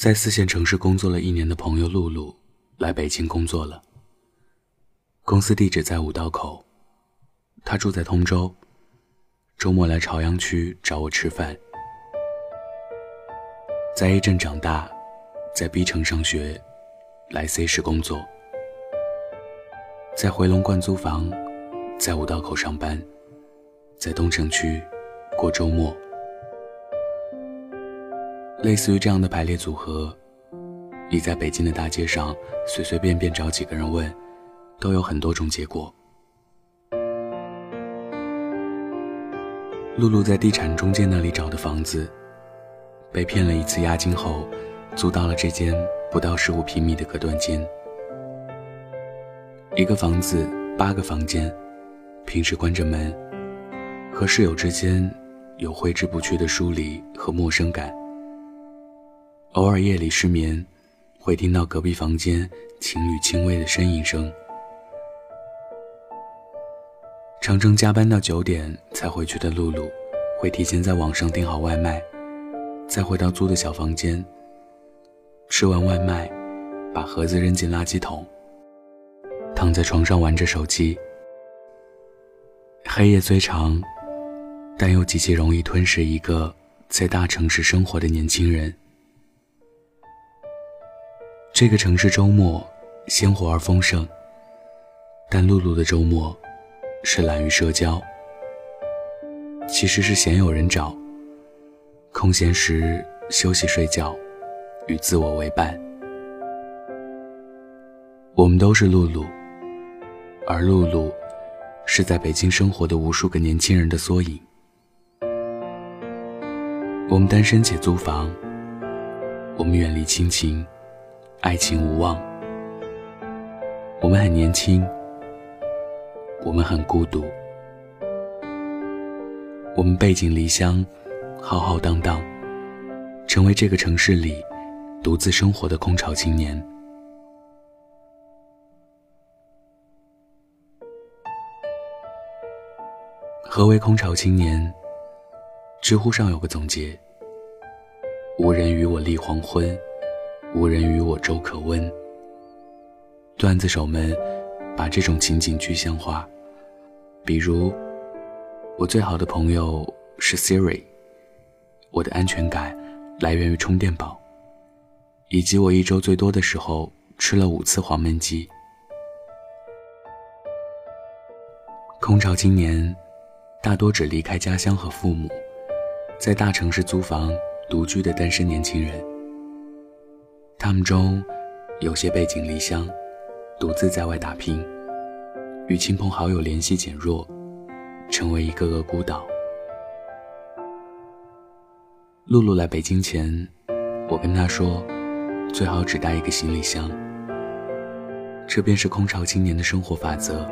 在四线城市工作了一年的朋友露露来北京工作了。公司地址在五道口，她住在通州，周末来朝阳区找我吃饭。在 A 镇长大，在 B 城上学，来 C 市工作，在回龙观租房，在五道口上班，在东城区过周末。类似于这样的排列组合，你在北京的大街上随随便便找几个人问，都有很多种结果。露露在地产中介那里找的房子，被骗了一次押金后，租到了这间不到十五平米的隔断间。一个房子八个房间，平时关着门，和室友之间有挥之不去的疏离和陌生感。偶尔夜里失眠，会听到隔壁房间情侣轻微的呻吟声。常常加班到九点才回去的露露，会提前在网上订好外卖，再回到租的小房间。吃完外卖，把盒子扔进垃圾桶，躺在床上玩着手机。黑夜虽长，但又极其容易吞噬一个在大城市生活的年轻人。这个城市周末鲜活而丰盛，但露露的周末是懒于社交，其实是鲜有人找。空闲时休息睡觉，与自我为伴。我们都是露露，而露露是在北京生活的无数个年轻人的缩影。我们单身且租房，我们远离亲情。爱情无望，我们很年轻，我们很孤独，我们背井离乡，浩浩荡荡，成为这个城市里独自生活的空巢青年。何为空巢青年？知乎上有个总结：无人与我立黄昏。无人与我粥可温。段子手们把这种情景具象化，比如，我最好的朋友是 Siri，我的安全感来源于充电宝，以及我一周最多的时候吃了五次黄焖鸡。空巢青年大多只离开家乡和父母，在大城市租房独居的单身年轻人。他们中，有些背井离乡，独自在外打拼，与亲朋好友联系减弱，成为一个个孤岛。露露来北京前，我跟她说，最好只带一个行李箱。这便是空巢青年的生活法则。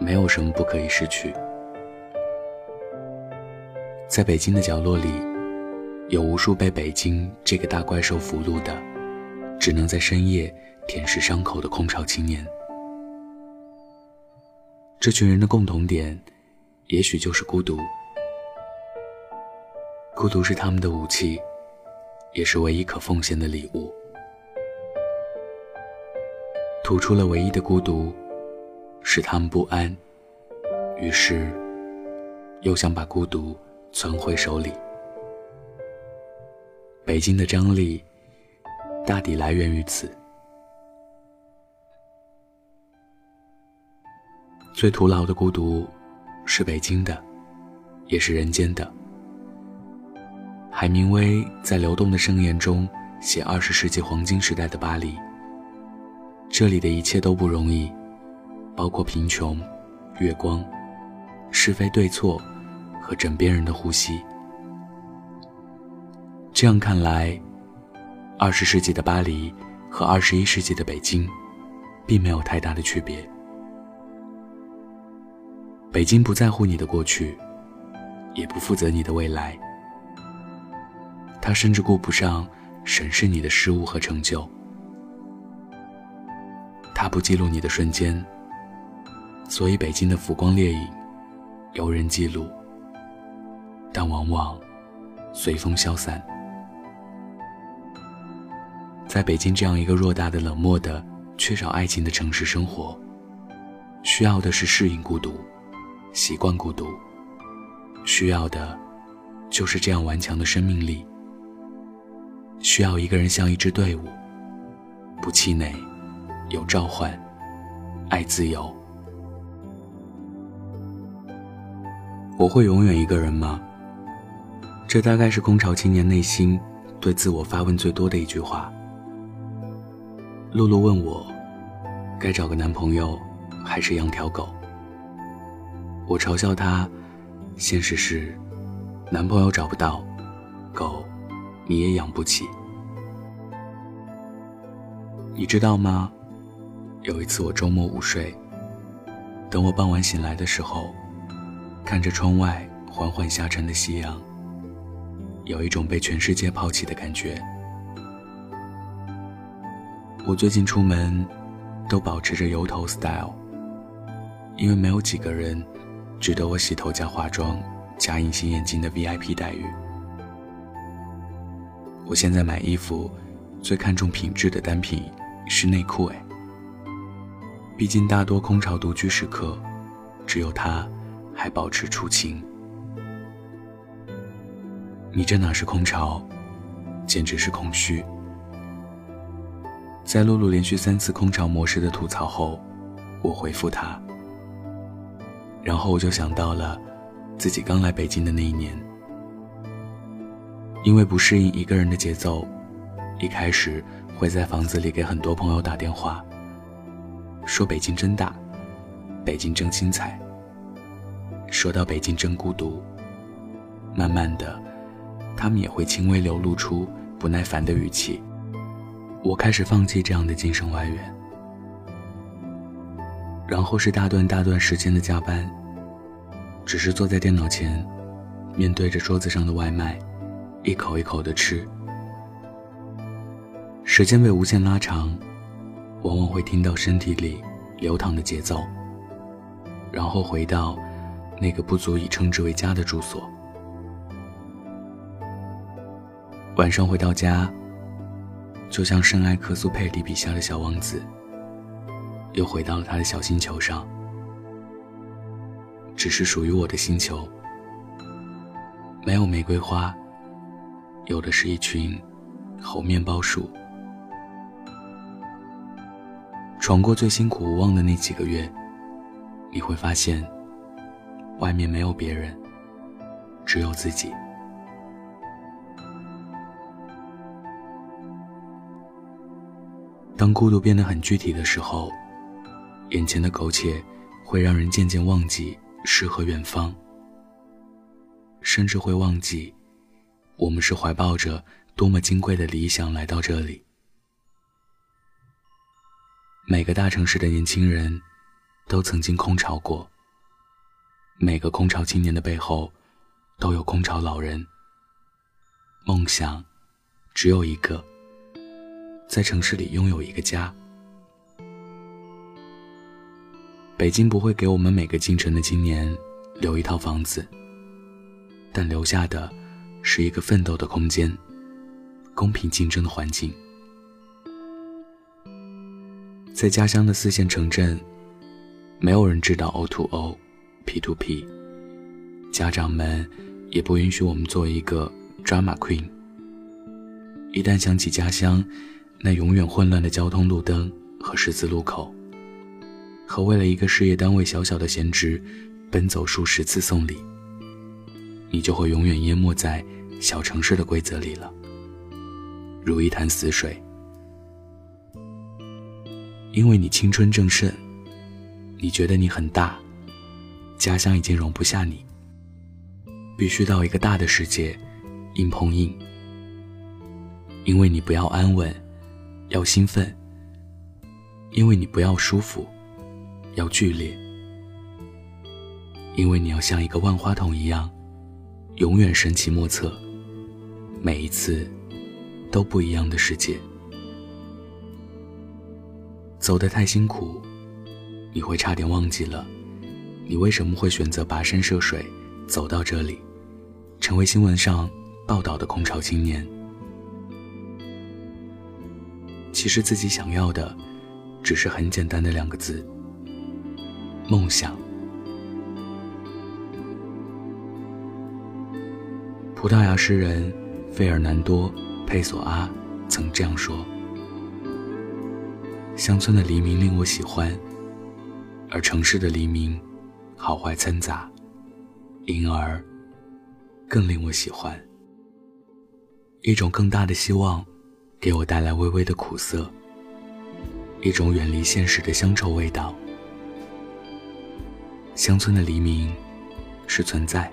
没有什么不可以失去。在北京的角落里。有无数被北京这个大怪兽俘虏的，只能在深夜舔舐伤口的空巢青年。这群人的共同点，也许就是孤独。孤独是他们的武器，也是唯一可奉献的礼物。吐出了唯一的孤独，使他们不安，于是又想把孤独存回手里。北京的张力，大抵来源于此。最徒劳的孤独，是北京的，也是人间的。海明威在《流动的盛宴》中写二十世纪黄金时代的巴黎。这里的一切都不容易，包括贫穷、月光、是非对错和枕边人的呼吸。这样看来，二十世纪的巴黎和二十一世纪的北京，并没有太大的区别。北京不在乎你的过去，也不负责你的未来，他甚至顾不上审视你的失误和成就，他不记录你的瞬间，所以北京的浮光掠影，游人记录，但往往随风消散。在北京这样一个偌大的、冷漠的、缺少爱情的城市生活，需要的是适应孤独，习惯孤独，需要的，就是这样顽强的生命力。需要一个人像一支队伍，不气馁，有召唤，爱自由。我会永远一个人吗？这大概是空巢青年内心对自我发问最多的一句话。露露问我，该找个男朋友，还是养条狗？我嘲笑她，现实是，男朋友找不到，狗，你也养不起。你知道吗？有一次我周末午睡，等我傍晚醒来的时候，看着窗外缓缓下沉的夕阳，有一种被全世界抛弃的感觉。我最近出门都保持着油头 style，因为没有几个人值得我洗头加化妆加隐形眼镜的 VIP 待遇。我现在买衣服最看重品质的单品是内裤哎，毕竟大多空巢独居时刻，只有它还保持初情。你这哪是空巢，简直是空虚。在露露连续三次空巢模式的吐槽后，我回复她。然后我就想到了自己刚来北京的那一年，因为不适应一个人的节奏，一开始会在房子里给很多朋友打电话，说北京真大，北京真精彩。说到北京真孤独，慢慢的，他们也会轻微流露出不耐烦的语气。我开始放弃这样的精神外援，然后是大段大段时间的加班，只是坐在电脑前，面对着桌子上的外卖，一口一口的吃。时间被无限拉长，往往会听到身体里流淌的节奏，然后回到那个不足以称之为家的住所。晚上回到家。就像深爱克苏佩里笔下的小王子，又回到了他的小星球上。只是属于我的星球，没有玫瑰花，有的是一群猴面包树。闯过最辛苦无望的那几个月，你会发现，外面没有别人，只有自己。当孤独变得很具体的时候，眼前的苟且会让人渐渐忘记诗和远方，甚至会忘记我们是怀抱着多么金贵的理想来到这里。每个大城市的年轻人，都曾经空巢过。每个空巢青年的背后，都有空巢老人。梦想，只有一个。在城市里拥有一个家。北京不会给我们每个进城的青年留一套房子，但留下的是一个奋斗的空间，公平竞争的环境。在家乡的四线城镇，没有人知道 O to O、P to P，家长们也不允许我们做一个 drama queen。一旦想起家乡，那永远混乱的交通路灯和十字路口，和为了一个事业单位小小的闲职，奔走数十次送礼，你就会永远淹没在小城市的规则里了，如一潭死水。因为你青春正盛，你觉得你很大，家乡已经容不下你，必须到一个大的世界硬碰硬。因为你不要安稳。要兴奋，因为你不要舒服；要剧烈，因为你要像一个万花筒一样，永远神奇莫测。每一次，都不一样的世界。走得太辛苦，你会差点忘记了，你为什么会选择跋山涉水走到这里，成为新闻上报道的空巢青年。其实自己想要的，只是很简单的两个字：梦想。葡萄牙诗人费尔南多·佩索阿曾这样说：“乡村的黎明令我喜欢，而城市的黎明好坏掺杂，因而更令我喜欢。一种更大的希望，给我带来微微的苦涩；一种远离现实的乡愁味道。乡村的黎明是存在。”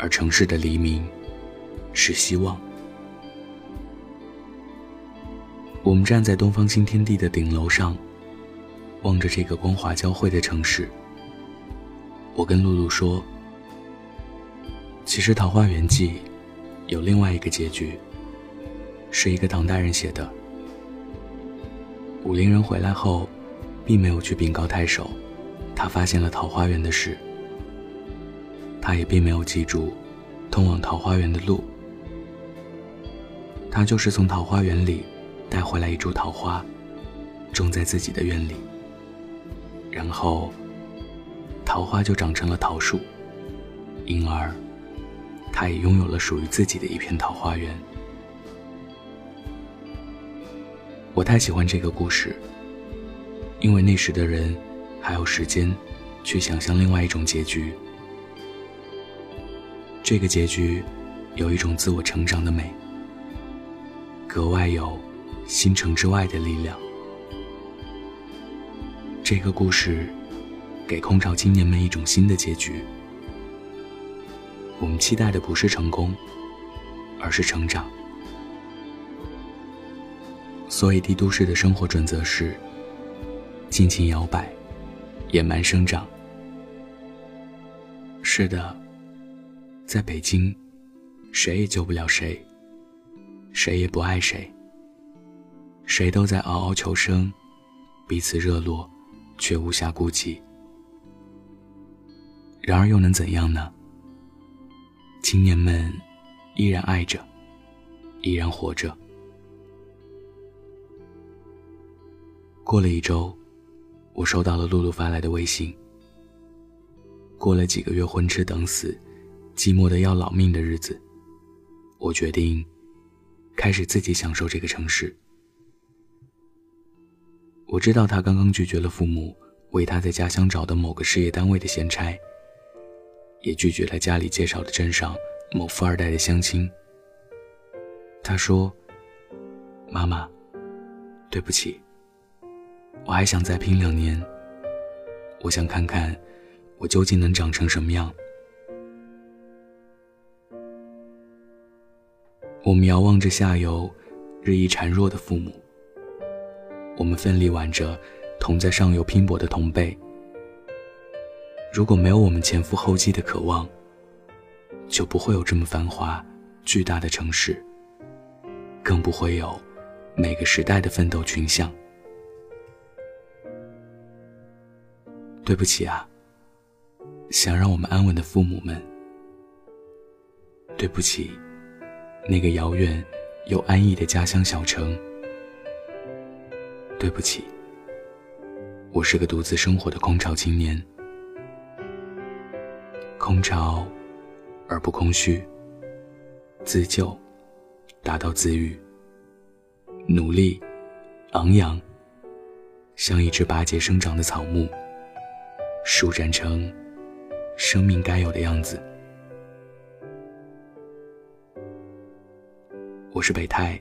而城市的黎明，是希望。我们站在东方新天地的顶楼上，望着这个光华交汇的城市。我跟露露说：“其实《桃花源记》有另外一个结局，是一个唐代人写的。武陵人回来后，并没有去禀告太守，他发现了桃花源的事。”他也并没有记住通往桃花源的路。他就是从桃花源里带回来一株桃花，种在自己的院里。然后，桃花就长成了桃树，因而，他也拥有了属于自己的一片桃花源。我太喜欢这个故事，因为那时的人还有时间去想象另外一种结局。这个结局，有一种自我成长的美，格外有心城之外的力量。这个故事，给空巢青年们一种新的结局。我们期待的不是成功，而是成长。所以，帝都市的生活准则是：尽情摇摆，野蛮生长。是的。在北京，谁也救不了谁，谁也不爱谁。谁都在嗷嗷求生，彼此热络，却无暇顾及。然而又能怎样呢？青年们依然爱着，依然活着。过了一周，我收到了露露发来的微信。过了几个月混吃等死。寂寞的要老命的日子，我决定开始自己享受这个城市。我知道他刚刚拒绝了父母为他在家乡找的某个事业单位的闲差，也拒绝了家里介绍的镇上某富二代的相亲。他说：“妈妈，对不起，我还想再拼两年。我想看看我究竟能长成什么样。”我们遥望着下游，日益孱弱的父母。我们奋力挽着同在上游拼搏的同辈。如果没有我们前赴后继的渴望，就不会有这么繁华、巨大的城市，更不会有每个时代的奋斗群像。对不起啊，想让我们安稳的父母们。对不起。那个遥远又安逸的家乡小城，对不起，我是个独自生活的空巢青年，空巢而不空虚，自救达到自愈，努力昂扬，像一只拔节生长的草木，舒展成生命该有的样子。我是北太，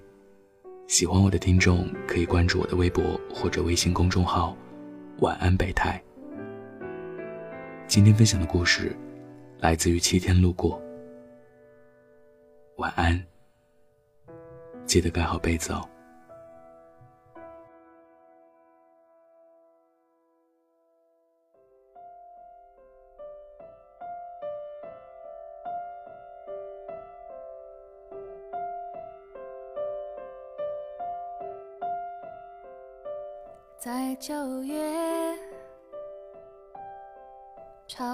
喜欢我的听众可以关注我的微博或者微信公众号“晚安北太”。今天分享的故事来自于七天路过。晚安，记得盖好被子哦。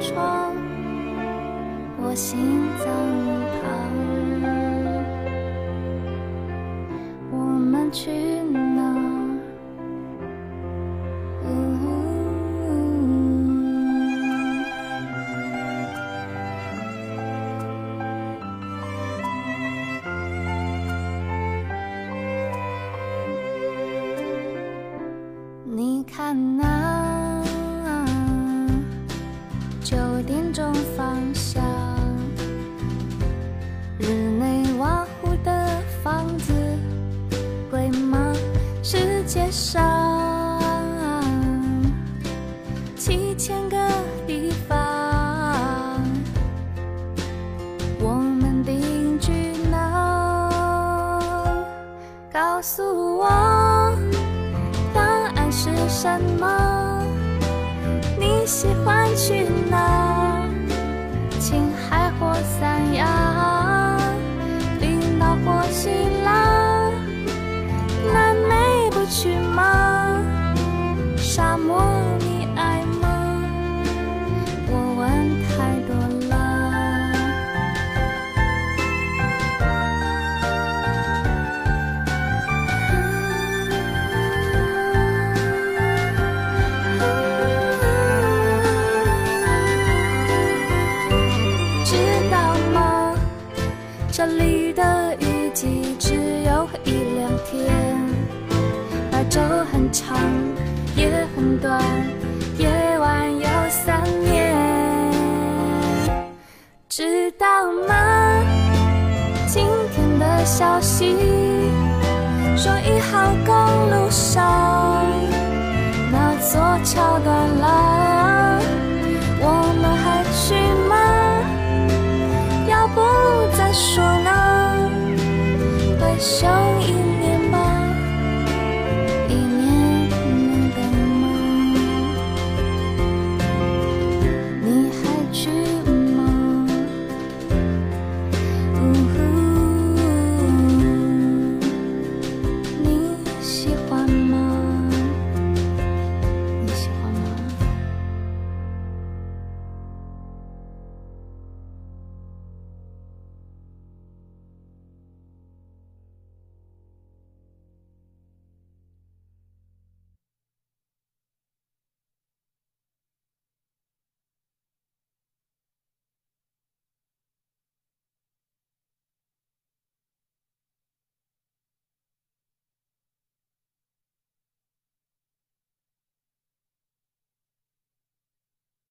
窗，我心脏旁，我们去七千个地方，我们定居哪？告诉我。答案是什么？你喜欢去哪？青海或三亚，息说一号公路上那座桥断了，我们还去吗？要不再说呢？回首